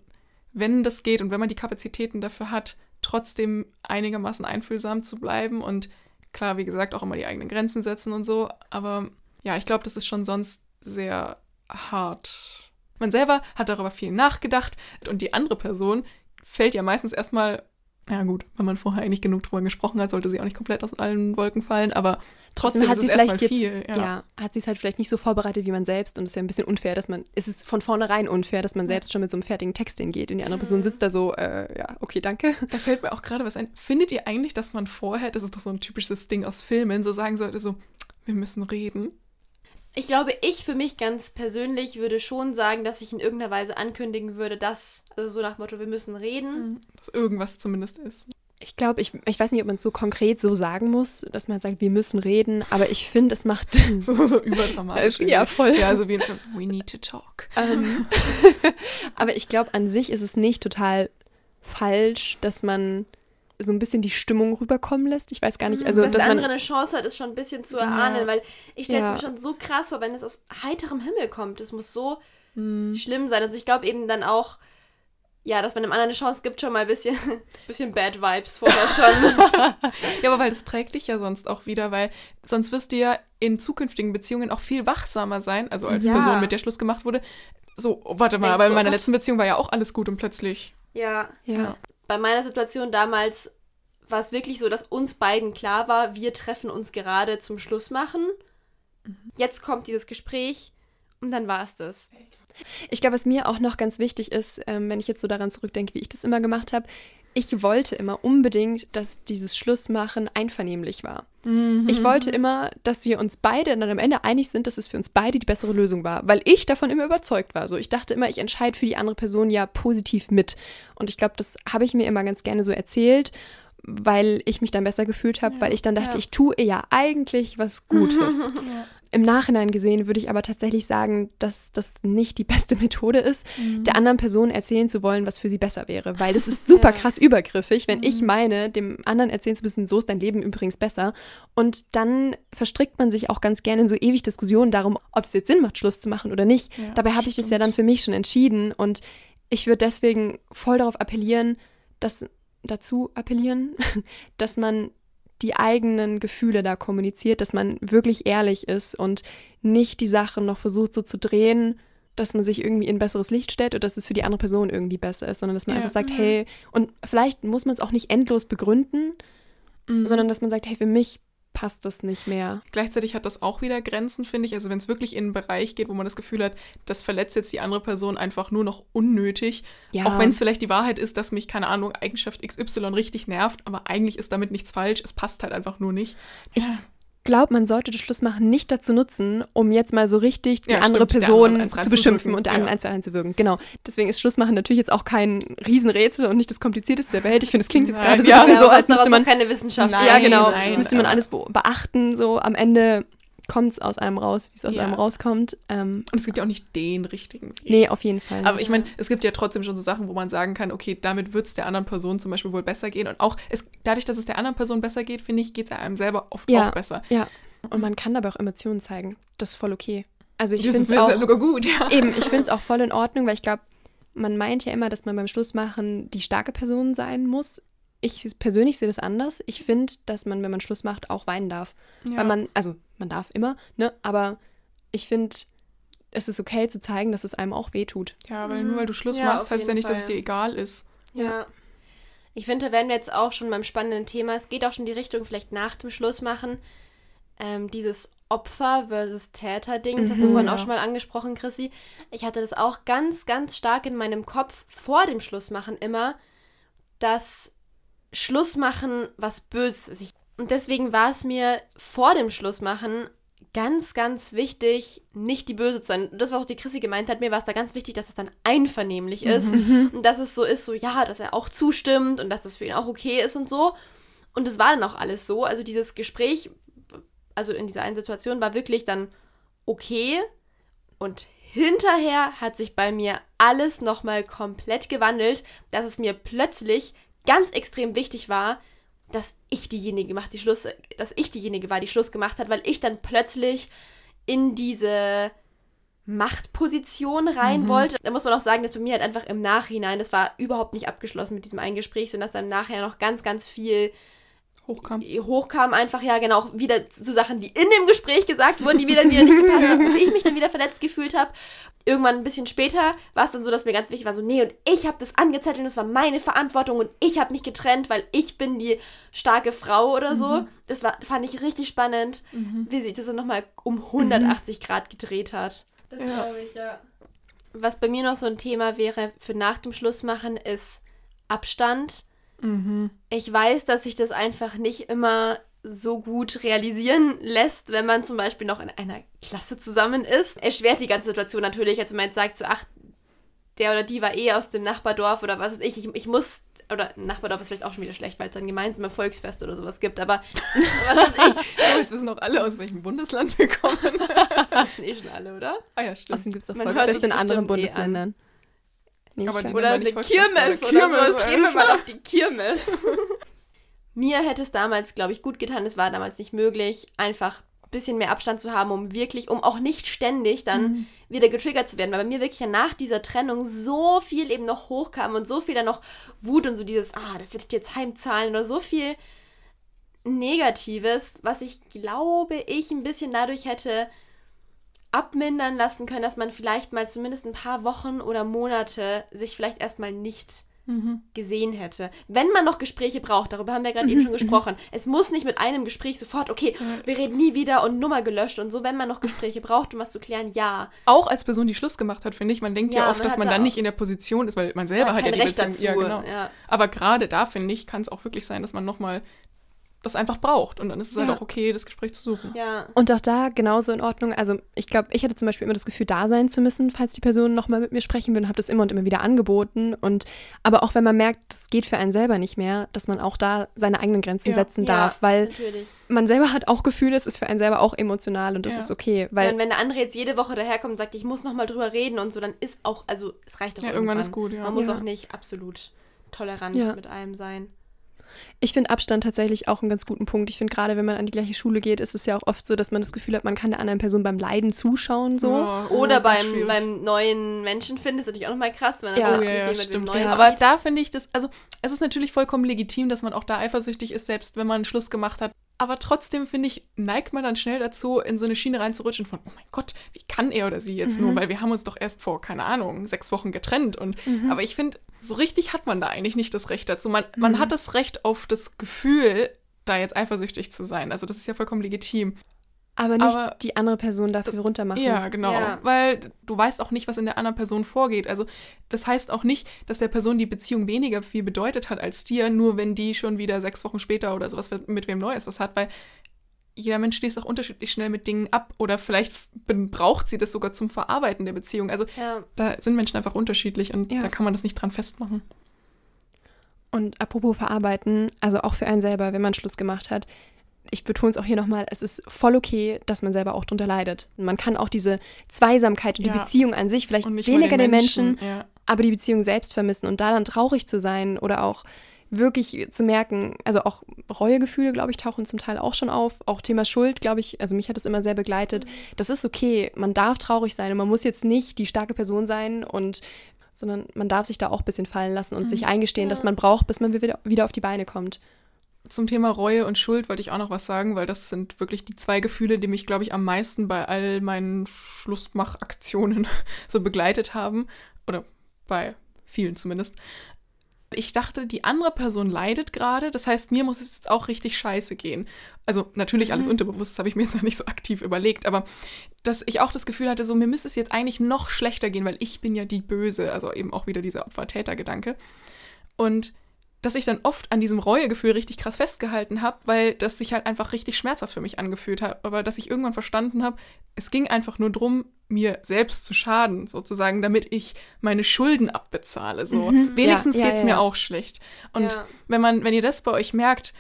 S2: wenn das geht und wenn man die Kapazitäten dafür hat, trotzdem einigermaßen einfühlsam zu bleiben und klar, wie gesagt, auch immer die eigenen Grenzen setzen und so. Aber ja, ich glaube, das ist schon sonst sehr hart. Man selber hat darüber viel nachgedacht und die andere Person fällt ja meistens erstmal ja gut, wenn man vorher eigentlich genug drüber gesprochen hat, sollte sie auch nicht komplett aus allen Wolken fallen, aber trotzdem, trotzdem hat sie vielleicht jetzt, viel.
S3: Ja. ja. hat sie es halt vielleicht nicht so vorbereitet wie man selbst und es ist ja ein bisschen unfair, dass man, es ist von vornherein unfair, dass man selbst schon mit so einem fertigen Text hingeht und die andere Person sitzt da so, äh, ja, okay, danke.
S2: Da fällt mir auch gerade was ein. Findet ihr eigentlich, dass man vorher, das ist doch so ein typisches Ding aus Filmen, so sagen sollte, so, wir müssen reden?
S1: Ich glaube, ich für mich ganz persönlich würde schon sagen, dass ich in irgendeiner Weise ankündigen würde, dass, also so nach Motto, wir müssen reden.
S2: Mhm. Dass irgendwas zumindest ist.
S3: Ich glaube, ich, ich weiß nicht, ob man es so konkret so sagen muss, dass man sagt, wir müssen reden, aber ich finde, es macht.
S2: so, so überdramatisch.
S3: ja, voll.
S2: Ja, so wie in Film, we need to talk.
S3: Um, aber ich glaube, an sich ist es nicht total falsch, dass man so ein bisschen die Stimmung rüberkommen lässt. Ich weiß gar nicht. Also,
S1: dass, dass der andere eine Chance hat, ist schon ein bisschen zu erahnen, ja. weil ich stelle es ja. mir schon so krass vor, wenn es aus heiterem Himmel kommt. Das muss so mhm. schlimm sein. Also ich glaube eben dann auch, ja, dass man dem anderen eine Chance gibt, schon mal ein bisschen, bisschen Bad Vibes vorher schon.
S2: ja, aber weil das prägt dich ja sonst auch wieder, weil sonst wirst du ja in zukünftigen Beziehungen auch viel wachsamer sein, also als ja. Person, mit der Schluss gemacht wurde. So, warte mal, aber in meiner letzten Beziehung war ja auch alles gut und plötzlich.
S1: Ja. Ja bei meiner Situation damals war es wirklich so, dass uns beiden klar war, wir treffen uns gerade zum Schluss machen. Mhm. Jetzt kommt dieses Gespräch und dann war es das.
S3: Ich glaube, was mir auch noch ganz wichtig ist, ähm, wenn ich jetzt so daran zurückdenke, wie ich das immer gemacht habe, ich wollte immer unbedingt, dass dieses Schlussmachen einvernehmlich war. Mhm. Ich wollte immer, dass wir uns beide dann am Ende einig sind, dass es für uns beide die bessere Lösung war, weil ich davon immer überzeugt war. So, ich dachte immer, ich entscheide für die andere Person ja positiv mit. Und ich glaube, das habe ich mir immer ganz gerne so erzählt, weil ich mich dann besser gefühlt habe, ja. weil ich dann dachte, ja. ich tue ja eigentlich was Gutes. ja. Im Nachhinein gesehen würde ich aber tatsächlich sagen, dass das nicht die beste Methode ist, mhm. der anderen Person erzählen zu wollen, was für sie besser wäre. Weil das ist super ja. krass übergriffig, wenn mhm. ich meine, dem anderen erzählen zu müssen, so ist dein Leben übrigens besser. Und dann verstrickt man sich auch ganz gerne in so ewig Diskussionen darum, ob es jetzt Sinn macht, Schluss zu machen oder nicht. Ja, Dabei habe ich das ja dann für mich schon entschieden. Und ich würde deswegen voll darauf appellieren, dass dazu appellieren, dass man die eigenen Gefühle da kommuniziert, dass man wirklich ehrlich ist und nicht die Sachen noch versucht so zu drehen, dass man sich irgendwie in ein besseres Licht stellt oder dass es für die andere Person irgendwie besser ist, sondern dass man ja. einfach sagt, mhm. hey, und vielleicht muss man es auch nicht endlos begründen, mhm. sondern dass man sagt, hey, für mich passt das nicht mehr.
S2: Gleichzeitig hat das auch wieder Grenzen, finde ich. Also wenn es wirklich in einen Bereich geht, wo man das Gefühl hat, das verletzt jetzt die andere Person einfach nur noch unnötig. Ja. Auch wenn es vielleicht die Wahrheit ist, dass mich, keine Ahnung, Eigenschaft XY richtig nervt, aber eigentlich ist damit nichts falsch. Es passt halt einfach nur nicht.
S3: Ich, glaube, man sollte das Schlussmachen nicht dazu nutzen, um jetzt mal so richtig die ja, andere stimmt, Person andere zu beschimpfen und der anderen ja. eins zu einzuwirken. Genau. Deswegen ist Schlussmachen natürlich jetzt auch kein Riesenrätsel und nicht das komplizierteste der Welt. Ich finde, es klingt jetzt gerade so ein bisschen so, als müsste man
S1: keine Wissenschaft.
S3: Nein, ja, genau. Nein, müsste man alles beachten. So am Ende kommt es aus einem raus, wie es aus ja. einem rauskommt. Ähm,
S2: und es gibt ja auch nicht den richtigen
S3: Weg. Nee, auf jeden Fall.
S2: Aber ich meine, es gibt ja trotzdem schon so Sachen, wo man sagen kann, okay, damit wird es der anderen Person zum Beispiel wohl besser gehen. Und auch es, dadurch, dass es der anderen Person besser geht, finde ich, geht es einem selber oft
S3: ja.
S2: auch besser.
S3: Ja. Und man kann dabei auch Emotionen zeigen. Das ist voll okay. Also ich
S2: finde es auch sogar gut, ja.
S3: Eben, ich finde es auch voll in Ordnung, weil ich glaube, man meint ja immer, dass man beim Schlussmachen die starke Person sein muss. Ich persönlich sehe das anders. Ich finde, dass man, wenn man Schluss macht, auch weinen darf. Ja. Weil man, also man darf immer, ne? Aber ich finde, es ist okay zu zeigen, dass es einem auch wehtut.
S2: Ja, weil mhm. nur weil du Schluss ja, machst, heißt ja nicht, Fall. dass es dir egal ist.
S1: Ja. ja. Ich finde, da werden wir jetzt auch schon beim spannenden Thema. Es geht auch schon die Richtung vielleicht nach dem Schluss machen ähm, dieses Opfer versus Täter-Ding, das mhm, hast du vorhin ja. auch schon mal angesprochen, Chrissy. Ich hatte das auch ganz, ganz stark in meinem Kopf vor dem Schlussmachen immer, dass Schlussmachen was Böses ist. Und deswegen war es mir vor dem Schlussmachen ganz, ganz wichtig, nicht die Böse zu sein. Das, was auch die Chrissy gemeint hat, mir war es da ganz wichtig, dass es dann einvernehmlich ist. Mhm. Und dass es so ist, so ja, dass er auch zustimmt und dass das für ihn auch okay ist und so. Und es war dann auch alles so. Also dieses Gespräch also in dieser einen Situation, war wirklich dann okay. Und hinterher hat sich bei mir alles nochmal komplett gewandelt, dass es mir plötzlich ganz extrem wichtig war, dass ich diejenige macht, die Schluss, dass ich diejenige war, die Schluss gemacht hat, weil ich dann plötzlich in diese Machtposition rein mhm. wollte. Da muss man auch sagen, dass bei mir halt einfach im Nachhinein, das war überhaupt nicht abgeschlossen mit diesem einen Sondern dass da im Nachhinein noch ganz, ganz viel
S2: hochkam.
S1: Hochkam einfach, ja, genau, auch wieder zu Sachen, die in dem Gespräch gesagt wurden, die mir dann wieder nicht gepasst haben, wo ich mich dann wieder verletzt gefühlt habe. Irgendwann ein bisschen später war es dann so, dass mir ganz wichtig war, so, nee, und ich habe das angezettelt und das war meine Verantwortung und ich habe mich getrennt, weil ich bin die starke Frau oder so. Mhm. Das war, fand ich richtig spannend, mhm. wie sich das dann nochmal um 180 mhm. Grad gedreht hat. Das ja. glaube ich, ja. Was bei mir noch so ein Thema wäre für nach dem Schlussmachen, ist Abstand Mhm. Ich weiß, dass sich das einfach nicht immer so gut realisieren lässt, wenn man zum Beispiel noch in einer Klasse zusammen ist. Erschwert die ganze Situation natürlich, als wenn man jetzt sagt, so, ach, der oder die war eh aus dem Nachbardorf oder was weiß ich, ich, ich muss, oder Nachbardorf ist vielleicht auch schon wieder schlecht, weil es dann gemeinsame Volksfest oder sowas gibt, aber was weiß ich.
S2: So, jetzt wissen auch alle, aus welchem Bundesland wir kommen.
S1: das sind eh schon alle, oder?
S3: Ah ja, stimmt. Außerdem gibt es auch Volksfeste in anderen eh Bundesländern. Eh
S1: Nee, oder eine Kirmes, Kirmes oder so. Gehen wir mal auf die Kirmes. Mir hätte es damals, glaube ich, gut getan. Es war damals nicht möglich, einfach ein bisschen mehr Abstand zu haben, um wirklich, um auch nicht ständig dann mhm. wieder getriggert zu werden. Weil bei mir wirklich nach dieser Trennung so viel eben noch hochkam und so viel dann noch Wut und so dieses, ah, das werde ich dir jetzt heimzahlen oder so viel Negatives, was ich glaube, ich ein bisschen dadurch hätte abmindern lassen können, dass man vielleicht mal zumindest ein paar Wochen oder Monate sich vielleicht erstmal nicht mhm. gesehen hätte. Wenn man noch Gespräche braucht, darüber haben wir gerade mhm. eben schon gesprochen. Es muss nicht mit einem Gespräch sofort, okay, wir reden nie wieder und Nummer gelöscht und so. Wenn man noch Gespräche braucht, um was zu klären, ja.
S2: Auch als Person, die Schluss gemacht hat, finde ich. Man denkt ja, ja oft, man dass man dann nicht in der Position ist, weil man selber hat ja die
S1: Recht Beziehung.
S2: Dazu. Ja, genau. Ja. Aber gerade da, finde ich, kann es auch wirklich sein, dass man nochmal das einfach braucht. Und dann ist es halt ja. halt auch okay, das Gespräch zu suchen.
S3: Ja. Und auch da genauso in Ordnung. Also ich glaube, ich hatte zum Beispiel immer das Gefühl, da sein zu müssen, falls die Person nochmal mit mir sprechen will und habe das immer und immer wieder angeboten. Und aber auch wenn man merkt, das geht für einen selber nicht mehr, dass man auch da seine eigenen Grenzen ja. setzen darf. Weil natürlich. man selber hat auch Gefühle, es ist für einen selber auch emotional und das ist okay. Weil
S1: und wenn der andere jetzt jede Woche daherkommt und sagt, ich muss nochmal drüber reden und so, dann ist auch, also es reicht doch
S2: ja, irgendwann. irgendwann ist gut, ja.
S1: Man muss auch nicht absolut tolerant mit einem sein.
S3: Ich finde Abstand tatsächlich auch einen ganz guten Punkt. Ich finde gerade, wenn man an die gleiche Schule geht, ist es ja auch oft so, dass man das Gefühl hat, man kann der anderen Person beim Leiden zuschauen. So. Ja,
S1: oh, Oder beim, beim neuen Menschen finden, ist natürlich auch nochmal krass, wenn
S2: ja. Oh, ja, ja, stimmt. Ja, aber da finde ich das, also es ist natürlich vollkommen legitim, dass man auch da eifersüchtig ist, selbst wenn man einen Schluss gemacht hat. Aber trotzdem, finde ich, neigt man dann schnell dazu, in so eine Schiene reinzurutschen von, oh mein Gott, wie kann er oder sie jetzt mhm. nur, weil wir haben uns doch erst vor, keine Ahnung, sechs Wochen getrennt. Und mhm. aber ich finde, so richtig hat man da eigentlich nicht das Recht dazu. Man, mhm. man hat das Recht auf das Gefühl, da jetzt eifersüchtig zu sein. Also das ist ja vollkommen legitim.
S3: Aber nicht Aber die andere Person dafür das, runtermachen.
S2: Ja, genau. Ja. Weil du weißt auch nicht, was in der anderen Person vorgeht. Also das heißt auch nicht, dass der Person die Beziehung weniger viel bedeutet hat als dir, nur wenn die schon wieder sechs Wochen später oder sowas mit wem Neues was hat. Weil jeder Mensch schließt auch unterschiedlich schnell mit Dingen ab oder vielleicht braucht sie das sogar zum Verarbeiten der Beziehung. Also ja. da sind Menschen einfach unterschiedlich und ja. da kann man das nicht dran festmachen.
S3: Und apropos verarbeiten, also auch für einen selber, wenn man Schluss gemacht hat, ich betone es auch hier nochmal, es ist voll okay, dass man selber auch drunter leidet. Man kann auch diese Zweisamkeit und ja. die Beziehung an sich, vielleicht weniger den Menschen, Menschen ja. aber die Beziehung selbst vermissen und da dann traurig zu sein oder auch wirklich zu merken, also auch Reuegefühle, glaube ich, tauchen zum Teil auch schon auf. Auch Thema Schuld, glaube ich, also mich hat es immer sehr begleitet. Das ist okay, man darf traurig sein und man muss jetzt nicht die starke Person sein und sondern man darf sich da auch ein bisschen fallen lassen und mhm. sich eingestehen, ja. dass man braucht, bis man wieder, wieder auf die Beine kommt.
S2: Zum Thema Reue und Schuld wollte ich auch noch was sagen, weil das sind wirklich die zwei Gefühle, die mich, glaube ich, am meisten bei all meinen Schlussmachaktionen so begleitet haben. Oder bei vielen zumindest. Ich dachte, die andere Person leidet gerade, das heißt, mir muss es jetzt auch richtig scheiße gehen. Also natürlich alles mhm. unterbewusst, das habe ich mir jetzt noch nicht so aktiv überlegt, aber dass ich auch das Gefühl hatte, so mir müsste es jetzt eigentlich noch schlechter gehen, weil ich bin ja die Böse, also eben auch wieder dieser Opfer-Täter-Gedanke. Und dass ich dann oft an diesem Reuegefühl richtig krass festgehalten habe, weil das sich halt einfach richtig schmerzhaft für mich angefühlt hat. Aber dass ich irgendwann verstanden habe, es ging einfach nur darum, mir selbst zu schaden, sozusagen, damit ich meine Schulden abbezahle. So. Mhm. Wenigstens ja, geht es ja, mir auch schlecht. Und wenn man, wenn ihr das bei euch merkt,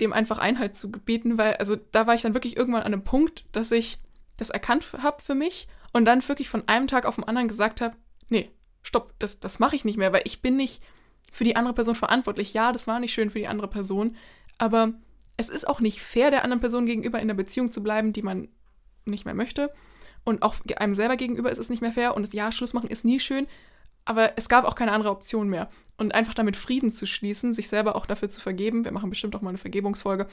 S2: dem einfach Einhalt zu gebieten, weil, also da war ich dann wirklich irgendwann an einem Punkt, dass ich das erkannt habe für mich und dann wirklich von einem Tag auf den anderen gesagt habe, nee, stopp, das, das mache ich nicht mehr, weil ich bin nicht für die andere Person verantwortlich. Ja, das war nicht schön für die andere Person, aber es ist auch nicht fair, der anderen Person gegenüber in einer Beziehung zu bleiben, die man nicht mehr möchte. Und auch einem selber gegenüber ist es nicht mehr fair. Und das Ja, Schluss machen ist nie schön. Aber es gab auch keine andere Option mehr. Und einfach damit Frieden zu schließen, sich selber auch dafür zu vergeben. Wir machen bestimmt auch mal eine Vergebungsfolge.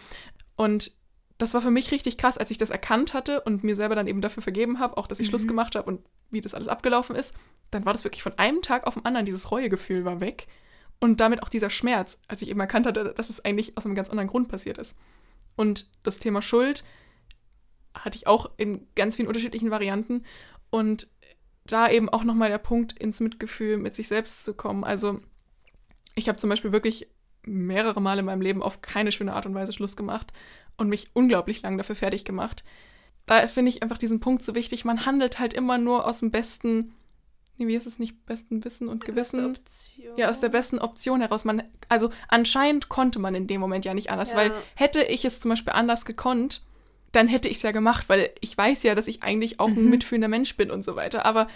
S2: Und das war für mich richtig krass, als ich das erkannt hatte und mir selber dann eben dafür vergeben habe, auch dass ich mhm. Schluss gemacht habe und wie das alles abgelaufen ist. Dann war das wirklich von einem Tag auf den anderen, dieses Reuegefühl war weg. Und damit auch dieser Schmerz, als ich eben erkannt hatte, dass es eigentlich aus einem ganz anderen Grund passiert ist. Und das Thema Schuld hatte ich auch in ganz vielen unterschiedlichen Varianten. Und da eben auch nochmal der Punkt, ins Mitgefühl mit sich selbst zu kommen. Also ich habe zum Beispiel wirklich mehrere Male in meinem Leben auf keine schöne Art und Weise Schluss gemacht und mich unglaublich lang dafür fertig gemacht. Da finde ich einfach diesen Punkt so wichtig. Man handelt halt immer nur aus dem besten nee, wie ist es nicht, besten Wissen und Gewissen? Ja, aus der besten Option heraus. Man, also anscheinend konnte man in dem Moment ja nicht anders, ja. weil hätte ich es zum Beispiel anders gekonnt, dann hätte ich es ja gemacht, weil ich weiß ja, dass ich eigentlich auch ein mhm. mitfühlender Mensch bin und so weiter. Aber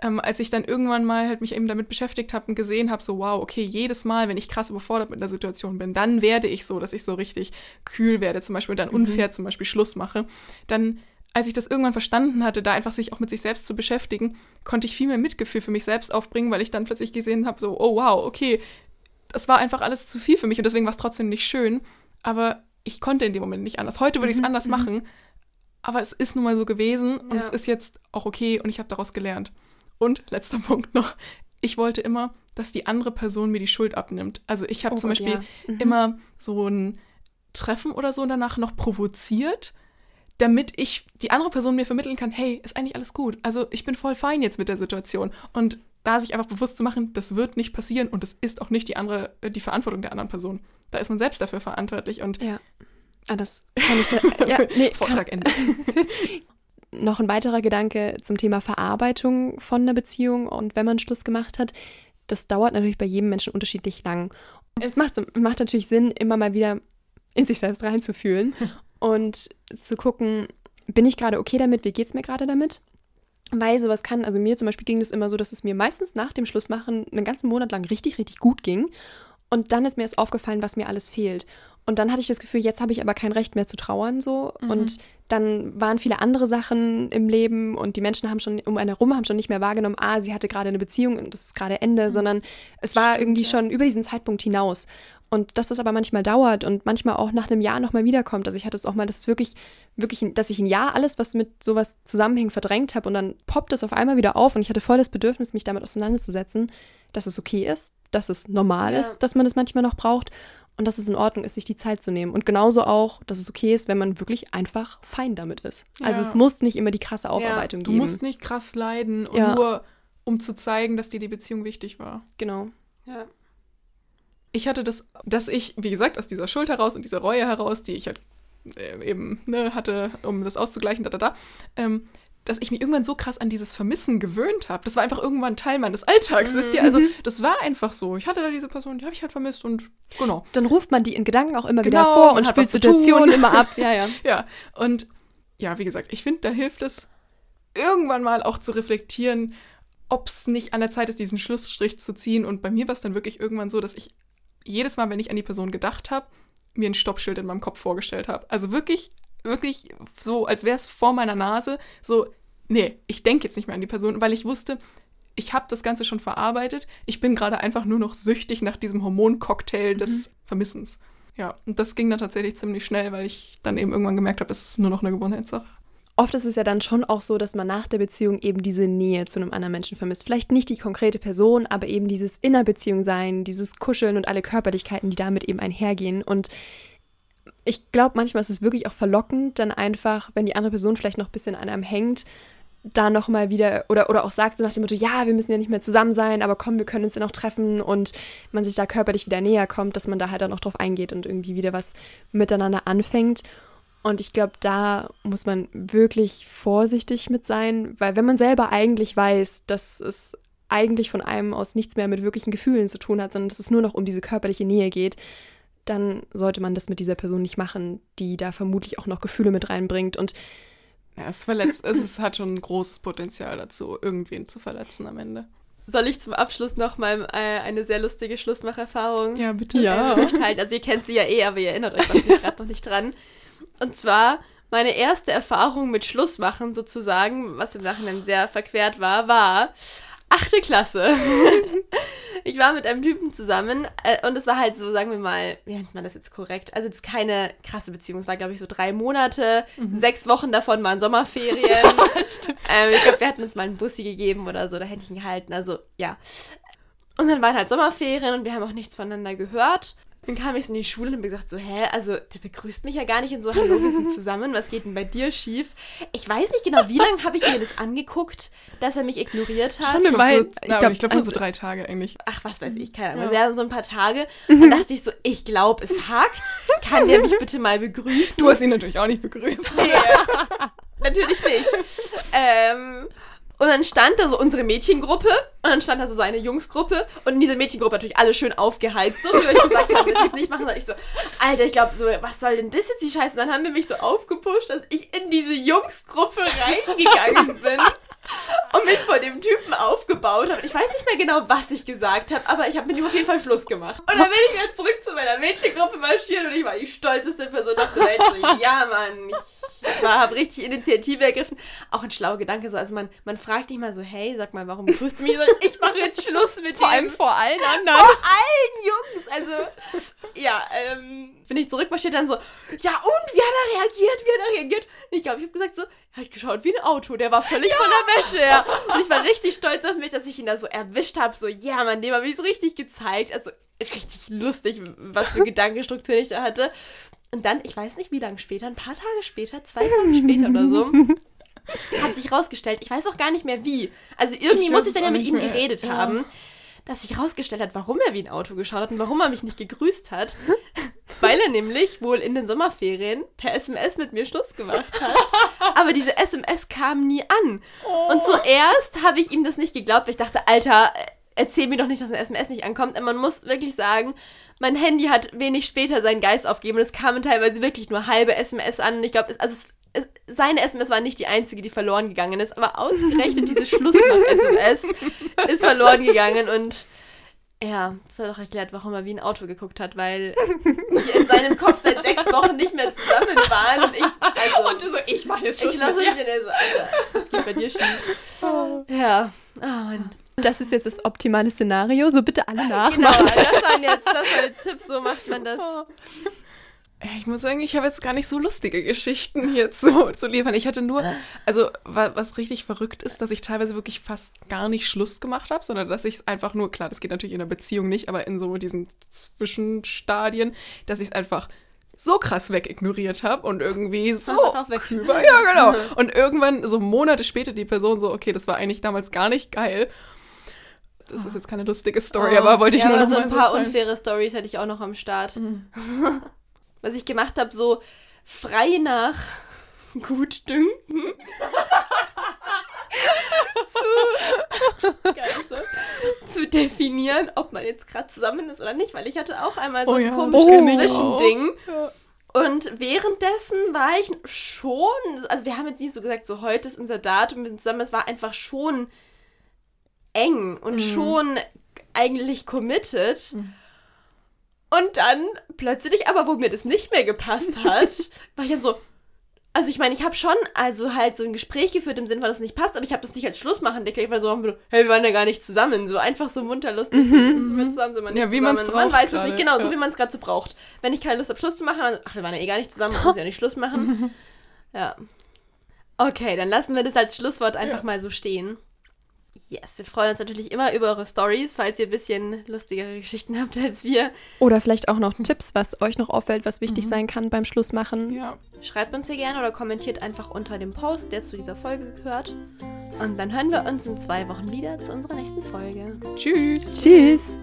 S2: ähm, als ich dann irgendwann mal halt mich eben damit beschäftigt habe und gesehen habe, so wow, okay, jedes Mal, wenn ich krass überfordert mit einer Situation bin, dann werde ich so, dass ich so richtig kühl werde, zum Beispiel dann mhm. unfair zum Beispiel Schluss mache, dann als ich das irgendwann verstanden hatte, da einfach sich auch mit sich selbst zu beschäftigen, konnte ich viel mehr Mitgefühl für mich selbst aufbringen, weil ich dann plötzlich gesehen habe, so, oh wow, okay, das war einfach alles zu viel für mich und deswegen war es trotzdem nicht schön. Aber ich konnte in dem Moment nicht anders. Heute würde ich es mhm, anders mhm. machen, aber es ist nun mal so gewesen und ja. es ist jetzt auch okay und ich habe daraus gelernt. Und letzter Punkt noch, ich wollte immer, dass die andere Person mir die Schuld abnimmt. Also ich habe oh zum Beispiel ja. mhm. immer so ein Treffen oder so danach noch provoziert damit ich die andere Person mir vermitteln kann, hey, ist eigentlich alles gut. Also ich bin voll fein jetzt mit der Situation. Und da sich einfach bewusst zu machen, das wird nicht passieren und das ist auch nicht die andere, äh, die Verantwortung der anderen Person. Da ist man selbst dafür verantwortlich. Und ja.
S3: Ah, das kann ich da. Ja, nee, Vortrag Ende. Noch ein weiterer Gedanke zum Thema Verarbeitung von einer Beziehung und wenn man Schluss gemacht hat, das dauert natürlich bei jedem Menschen unterschiedlich lang. Es macht, macht natürlich Sinn, immer mal wieder in sich selbst reinzufühlen und zu gucken, bin ich gerade okay damit, wie geht es mir gerade damit? Weil sowas kann, also mir zum Beispiel ging das immer so, dass es mir meistens nach dem Schlussmachen einen ganzen Monat lang richtig, richtig gut ging. Und dann ist mir erst aufgefallen, was mir alles fehlt. Und dann hatte ich das Gefühl, jetzt habe ich aber kein Recht mehr zu trauern so. Mhm. Und dann waren viele andere Sachen im Leben und die Menschen haben schon um einen herum haben schon nicht mehr wahrgenommen, ah, sie hatte gerade eine Beziehung und das ist gerade Ende, mhm. sondern es war Stimmt, irgendwie ja. schon über diesen Zeitpunkt hinaus. Und dass das aber manchmal dauert und manchmal auch nach einem Jahr nochmal wiederkommt. Also ich hatte es auch mal, dass es wirklich, wirklich, dass ich ein Jahr alles, was mit sowas zusammenhängt, verdrängt habe und dann poppt es auf einmal wieder auf und ich hatte voll das Bedürfnis, mich damit auseinanderzusetzen, dass es okay ist, dass es normal ja. ist, dass man das manchmal noch braucht und dass es in Ordnung ist, sich die Zeit zu nehmen. Und genauso auch, dass es okay ist, wenn man wirklich einfach fein damit ist. Also ja. Es muss nicht immer die krasse Aufarbeitung ja,
S2: du
S3: geben.
S2: Du musst nicht krass leiden, und ja. nur um zu zeigen, dass dir die Beziehung wichtig war.
S3: Genau.
S2: Ja. Ich hatte das, dass ich, wie gesagt, aus dieser Schuld heraus und dieser Reue heraus, die ich halt äh, eben ne, hatte, um das auszugleichen, da, da, da, ähm, dass ich mich irgendwann so krass an dieses Vermissen gewöhnt habe. Das war einfach irgendwann Teil meines Alltags, mhm. wisst ihr? Also mhm. das war einfach so. Ich hatte da diese Person, die habe ich halt vermisst und genau.
S3: Dann ruft man die in Gedanken auch immer genau, wieder vor und spielt Situationen immer ab.
S2: Ja, ja. ja, und ja, wie gesagt, ich finde, da hilft es irgendwann mal auch zu reflektieren, ob es nicht an der Zeit ist, diesen Schlussstrich zu ziehen. Und bei mir war es dann wirklich irgendwann so, dass ich jedes Mal, wenn ich an die Person gedacht habe, mir ein Stoppschild in meinem Kopf vorgestellt habe. Also wirklich, wirklich so, als wäre es vor meiner Nase. So, nee, ich denke jetzt nicht mehr an die Person, weil ich wusste, ich habe das Ganze schon verarbeitet. Ich bin gerade einfach nur noch süchtig nach diesem Hormoncocktail des mhm. Vermissens. Ja, und das ging dann tatsächlich ziemlich schnell, weil ich dann eben irgendwann gemerkt habe, es ist nur noch eine Gewohnheitssache.
S3: Oft ist es ja dann schon auch so, dass man nach der Beziehung eben diese Nähe zu einem anderen Menschen vermisst. Vielleicht nicht die konkrete Person, aber eben dieses Innerbeziehung sein, dieses Kuscheln und alle Körperlichkeiten, die damit eben einhergehen. Und ich glaube, manchmal ist es wirklich auch verlockend, dann einfach, wenn die andere Person vielleicht noch ein bisschen an einem hängt, da nochmal wieder oder, oder auch sagt so nach dem Motto, ja, wir müssen ja nicht mehr zusammen sein, aber komm, wir können uns ja noch treffen und man sich da körperlich wieder näher kommt, dass man da halt auch noch drauf eingeht und irgendwie wieder was miteinander anfängt. Und ich glaube, da muss man wirklich vorsichtig mit sein, weil wenn man selber eigentlich weiß, dass es eigentlich von einem aus nichts mehr mit wirklichen Gefühlen zu tun hat, sondern dass es nur noch um diese körperliche Nähe geht, dann sollte man das mit dieser Person nicht machen, die da vermutlich auch noch Gefühle mit reinbringt. Und
S2: ja, es verletzt, es hat schon ein großes Potenzial dazu, irgendwen zu verletzen am Ende.
S1: Soll ich zum Abschluss noch mal äh, eine sehr lustige Schlussmacherfahrung
S2: ja, bitte.
S1: Ja. Äh, also ihr kennt sie ja eh, aber ihr erinnert euch wahrscheinlich gerade noch nicht dran. Und zwar meine erste Erfahrung mit Schlussmachen sozusagen, was im Nachhinein sehr verquert war, war, achte Klasse. ich war mit einem Typen zusammen äh, und es war halt so, sagen wir mal, wie nennt man das jetzt korrekt? Also jetzt keine krasse Beziehung, es war glaube ich so drei Monate, mhm. sechs Wochen davon waren Sommerferien. ähm, ich glaube, wir hatten uns mal einen Bussi gegeben oder so, da hätte ich ihn gehalten, also ja. Und dann waren halt Sommerferien und wir haben auch nichts voneinander gehört. Dann kam ich so in die Schule und habe gesagt so, hä, also der begrüßt mich ja gar nicht in so, hallo, wir sind zusammen, was geht denn bei dir schief? Ich weiß nicht genau, wie lange habe ich mir das angeguckt, dass er mich ignoriert hat.
S2: Schon eine Weile. So, ich glaube, glaub, also, nur so drei Tage eigentlich.
S1: Ach, was weiß ich, keine Ahnung. Ja. Also, ja, so ein paar Tage. Mhm. Dann dachte ich so, ich glaube, es hakt. Kann der mich bitte mal begrüßen?
S2: Du hast ihn natürlich auch nicht begrüßt. Nee,
S1: natürlich nicht. Ähm, und dann stand da so unsere Mädchengruppe und dann stand da so eine Jungsgruppe und in dieser Mädchengruppe natürlich alle schön aufgeheizt. So wie ich gesagt habe, das jetzt nicht machen soll. Ich so, Alter, ich glaube so, was soll denn das jetzt die Scheiße? Und dann haben wir mich so aufgepusht, dass ich in diese Jungsgruppe reingegangen bin und mich vor dem Typen aufgebaut habe. Ich weiß nicht mehr genau, was ich gesagt habe, aber ich habe mit ihm auf jeden Fall Schluss gemacht. Und dann bin ich wieder zurück zu meiner Mädchengruppe marschiert und ich war die stolzeste Person auf der Welt. So, ja, Mann, ich, ich habe richtig Initiative ergriffen. Auch ein schlauer Gedanke so. Also man, man fragt dich mal so, hey, sag mal, warum grüßt du mich? Ich mache jetzt Schluss mit
S3: vor
S1: dem.
S3: Vor allem vor allen anderen.
S1: Vor allen Jungs. Also, ja, ähm, bin ich zurückmarschiert dann so, ja und, wie hat er reagiert, wie hat er reagiert? Ich glaube, ich habe gesagt so, er hat geschaut wie ein Auto, der war völlig ja. von der Wäsche her. Und ich war richtig stolz auf mich, dass ich ihn da so erwischt habe, so, ja, man, dem habe ich es richtig gezeigt. Also, richtig lustig, was für Gedankenstruktur ich da hatte. Und dann, ich weiß nicht wie lange später, ein paar Tage später, zwei Tage später oder so, hat sich rausgestellt, ich weiß auch gar nicht mehr wie. Also irgendwie ich muss ich dann ja mit ihm mehr. geredet ja. haben dass sich herausgestellt hat, warum er wie ein Auto geschaut hat und warum er mich nicht gegrüßt hat. weil er nämlich wohl in den Sommerferien per SMS mit mir Schluss gemacht hat. Aber diese SMS kam nie an. Oh. Und zuerst habe ich ihm das nicht geglaubt, weil ich dachte, Alter, erzähl mir doch nicht, dass ein SMS nicht ankommt. Und man muss wirklich sagen, mein Handy hat wenig später seinen Geist aufgegeben und es kamen teilweise wirklich nur halbe SMS an. Und ich glaube, also es, es, seine SMS war nicht die einzige, die verloren gegangen ist, aber ausgerechnet diese Schlussmach-SMS ist verloren gegangen und ja, das hat doch erklärt, warum er wie ein Auto geguckt hat, weil wir in seinem Kopf seit sechs Wochen nicht mehr zusammen waren. Und, ich, also,
S2: und du so, ich mach jetzt Schluss
S1: ich mit dir. Ich so, Alter, das geht bei dir schief. Ja, oh Mann.
S3: Das ist jetzt das optimale Szenario, so bitte alle nach.
S1: Genau, das waren jetzt das war der Tipp, so macht man das.
S2: Ich muss sagen, ich habe jetzt gar nicht so lustige Geschichten hier zu, zu liefern. Ich hatte nur, also was richtig verrückt ist, dass ich teilweise wirklich fast gar nicht Schluss gemacht habe, sondern dass ich es einfach nur, klar, das geht natürlich in einer Beziehung nicht, aber in so diesen Zwischenstadien, dass ich es einfach so krass wegignoriert habe und irgendwie so über, ja genau. Und irgendwann so Monate später die Person so, okay, das war eigentlich damals gar nicht geil. Das ist jetzt keine lustige Story, oh. aber wollte ich ja, nur
S1: aber noch so ein paar unfaire Stories hätte ich auch noch am Start. Mhm. Was ich gemacht habe, so frei nach Gutdünken. zu, zu definieren, ob man jetzt gerade zusammen ist oder nicht, weil ich hatte auch einmal so oh, ein ja. komisches oh, Zwischending. Ja. Und währenddessen war ich schon, also wir haben jetzt nicht so gesagt, so heute ist unser Datum, wir sind zusammen, es war einfach schon eng und mhm. schon eigentlich committed. Mhm. Und dann plötzlich, aber wo mir das nicht mehr gepasst hat, war ich ja so, also ich meine, ich habe schon also halt so ein Gespräch geführt im Sinne, weil das nicht passt, aber ich habe das nicht als Schlussmachen erklärt, weil so, hey, wir waren ja gar nicht zusammen, so einfach so munterlustig, mhm. wir zusammen sind wir nicht
S2: ja, wie zusammen.
S1: Man weiß es nicht, genau, ja. so wie man es gerade so braucht. Wenn ich keine Lust habe, Schluss zu machen, dann, ach, wir waren ja eh gar nicht zusammen, muss ja nicht Schluss machen. ja. Okay, dann lassen wir das als Schlusswort einfach ja. mal so stehen. Yes, wir freuen uns natürlich immer über eure Stories, falls ihr ein bisschen lustigere Geschichten habt als wir.
S3: Oder vielleicht auch noch Tipps, was euch noch auffällt, was wichtig mhm. sein kann beim Schlussmachen.
S1: Ja. Schreibt uns hier gerne oder kommentiert einfach unter dem Post, der zu dieser Folge gehört. Und dann hören wir uns in zwei Wochen wieder zu unserer nächsten Folge.
S2: Tschüss.
S3: Tschüss.